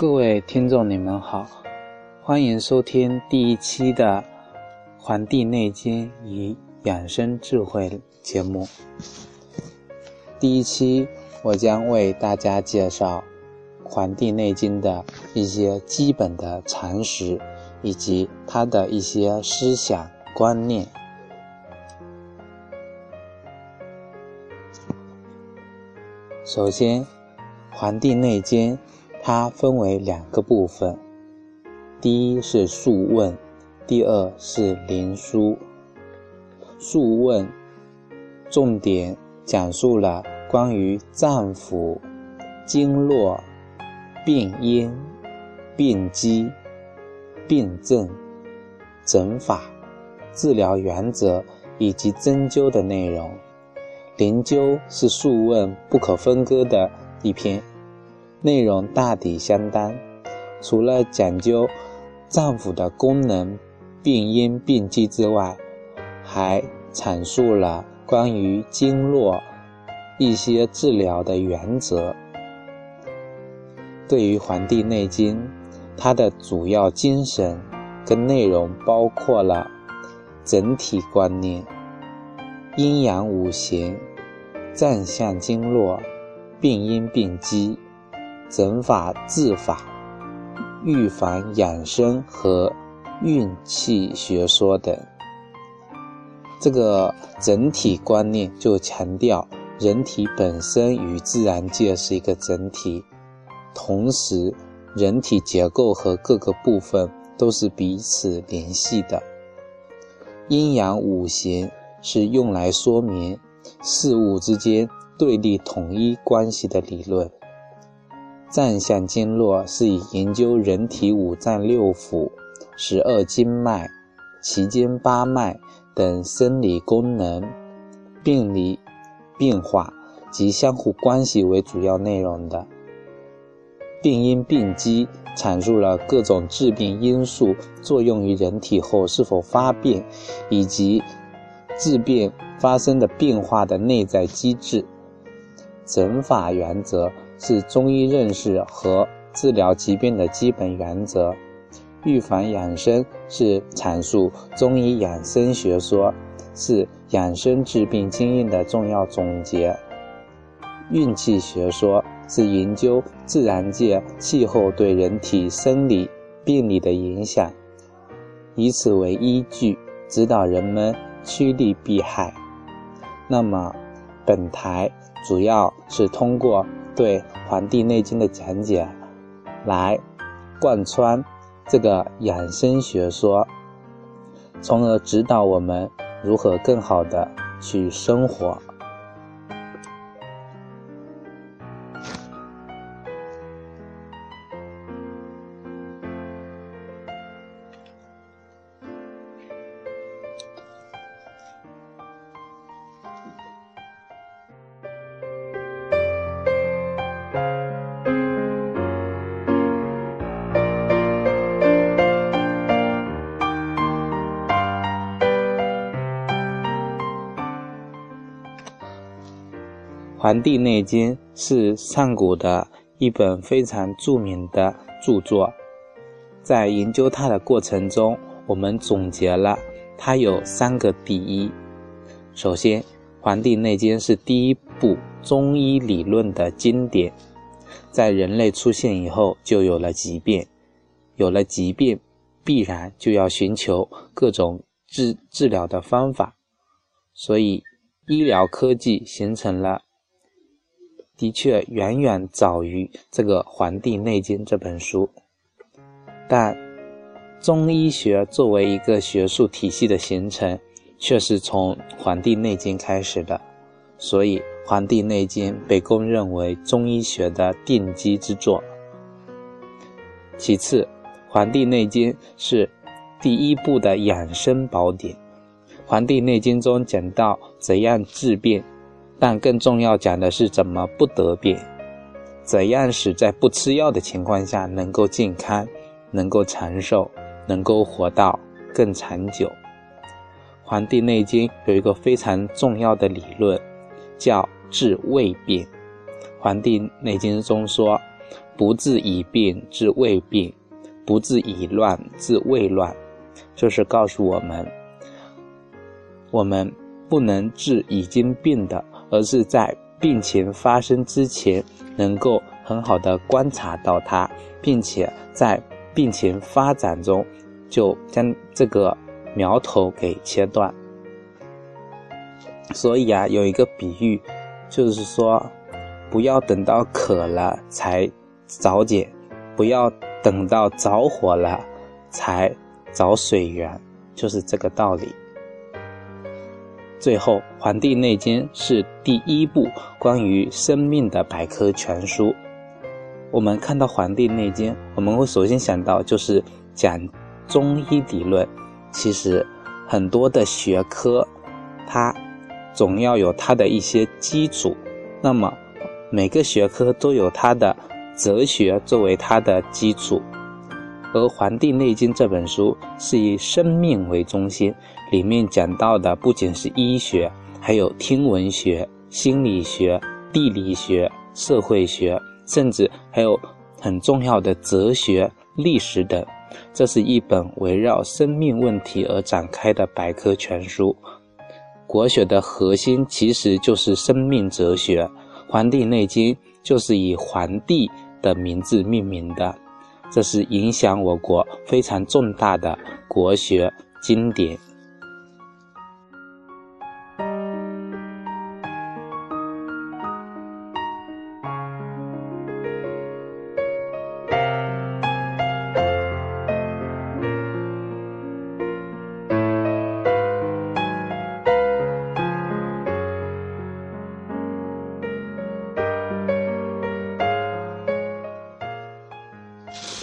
各位听众，你们好，欢迎收听第一期的《黄帝内经与养生智慧》节目。第一期，我将为大家介绍《黄帝内经》的一些基本的常识，以及它的一些思想观念。首先，《黄帝内经》。它分为两个部分，第一是《素问》，第二是《灵枢》。《素问》重点讲述了关于脏腑、经络、病因、病机、病症、诊法、治疗原则以及针灸的内容。《灵灸》是《素问》不可分割的一篇。内容大抵相当，除了讲究脏腑的功能、病因、病机之外，还阐述了关于经络一些治疗的原则。对于《黄帝内经》，它的主要精神跟内容包括了整体观念、阴阳五行、脏象经络、病因病机。整法治法、预防养生和运气学说等，这个整体观念就强调人体本身与自然界是一个整体，同时人体结构和各个部分都是彼此联系的。阴阳五行是用来说明事物之间对立统一关系的理论。脏象经络是以研究人体五脏六腑、十二经脉、奇经八脉等生理功能、病理变化及相互关系为主要内容的。病因病机阐述了各种致病因素作用于人体后是否发病，以及致病发生的变化的内在机制。诊法原则。是中医认识和治疗疾病的基本原则，预防养生是阐述中医养生学说，是养生治病经验的重要总结。运气学说是研究自然界气候对人体生理病理的影响，以此为依据指导人们趋利避害。那么，本台主要是通过。对《黄帝内经》的讲解，来贯穿这个养生学说，从而指导我们如何更好的去生活。《黄帝内经》是上古的一本非常著名的著作，在研究它的过程中，我们总结了它有三个第一。首先，《黄帝内经》是第一部中医理论的经典，在人类出现以后，就有了疾病，有了疾病，必然就要寻求各种治治疗的方法，所以医疗科技形成了。的确远远早于这个《黄帝内经》这本书，但中医学作为一个学术体系的形成，却是从《黄帝内经》开始的，所以《黄帝内经》被公认为中医学的奠基之作。其次，《黄帝内经》是第一部的养生宝典，《黄帝内经》中讲到怎样治病。但更重要讲的是怎么不得病，怎样使在不吃药的情况下能够健康、能够长寿、能够活到更长久。《黄帝内经》有一个非常重要的理论，叫治未病。《黄帝内经》中说，不治已病治未病，不治已乱治未乱，就是告诉我们，我们不能治已经病的，而是在病情发生之前，能够很好的观察到它，并且在病情发展中，就将这个苗头给切断。所以啊，有一个比喻，就是说，不要等到渴了才找碱，不要等到着火了才找水源，就是这个道理。最后，《黄帝内经》是第一部关于生命的百科全书。我们看到《黄帝内经》，我们会首先想到就是讲中医理论。其实，很多的学科，它。总要有它的一些基础，那么每个学科都有它的哲学作为它的基础，而《黄帝内经》这本书是以生命为中心，里面讲到的不仅是医学，还有天文学、心理学、地理学、社会学，甚至还有很重要的哲学、历史等。这是一本围绕生命问题而展开的百科全书。国学的核心其实就是生命哲学，《黄帝内经》就是以黄帝的名字命名的，这是影响我国非常重大的国学经典。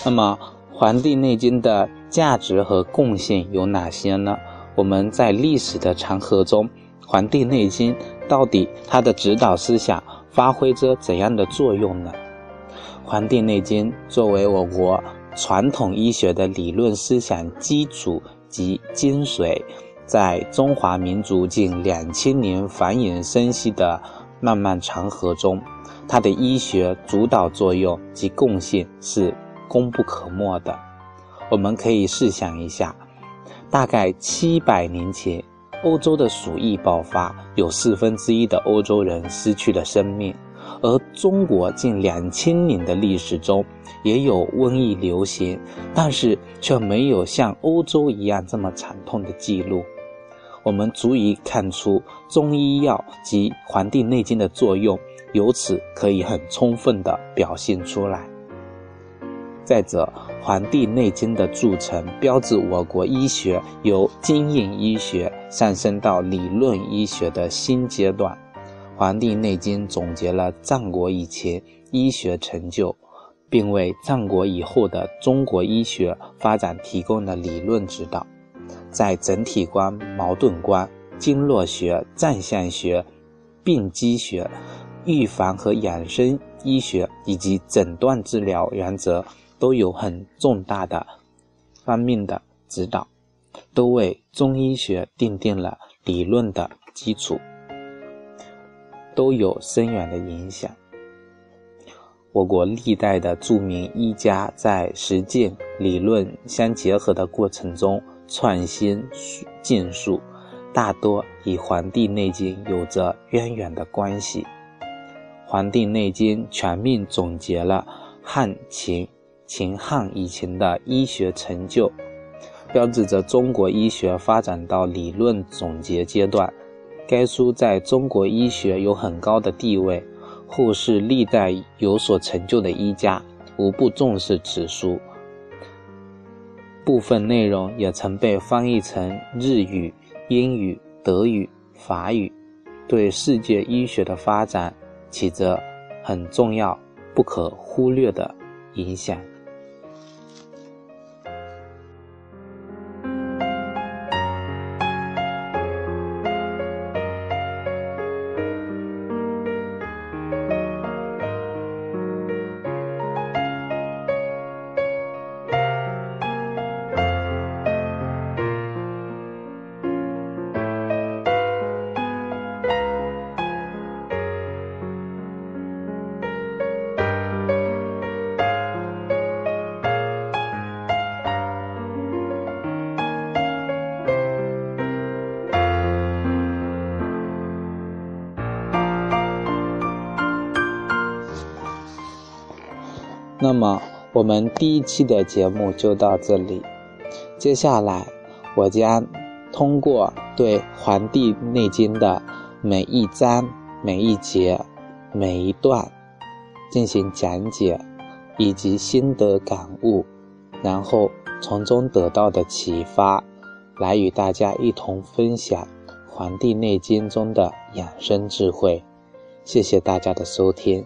那么，《黄帝内经》的价值和贡献有哪些呢？我们在历史的长河中，《黄帝内经》到底它的指导思想发挥着怎样的作用呢？《黄帝内经》作为我国传统医学的理论思想基础及精髓，在中华民族近两千年繁衍生息的漫漫长河中，它的医学主导作用及贡献是。功不可没的，我们可以试想一下，大概七百年前，欧洲的鼠疫爆发，有四分之一的欧洲人失去了生命；而中国近两千年的历史中，也有瘟疫流行，但是却没有像欧洲一样这么惨痛的记录。我们足以看出中医药及《黄帝内经》的作用，由此可以很充分地表现出来。再者，《黄帝内经》的铸成，标志我国医学由经验医学上升到理论医学的新阶段。《黄帝内经》总结了战国以前医学成就，并为战国以后的中国医学发展提供了理论指导。在整体观、矛盾观、经络学、占相学、病机学、预防和养生医学以及诊断治疗原则。都有很重大的方面的指导，都为中医学奠定了理论的基础，都有深远的影响。我国历代的著名医家在实践理论相结合的过程中创新建树，大多与《黄帝内经》有着渊源的关系。《黄帝内经》全面总结了汉秦。秦汉以前的医学成就，标志着中国医学发展到理论总结阶段。该书在中国医学有很高的地位，后世历代有所成就的医家无不重视此书。部分内容也曾被翻译成日语、英语、德语、法语，对世界医学的发展起着很重要、不可忽略的影响。那么，我们第一期的节目就到这里。接下来，我将通过对《黄帝内经》的每一章、每一节、每一段进行讲解，以及心得感悟，然后从中得到的启发，来与大家一同分享《黄帝内经》中的养生智慧。谢谢大家的收听。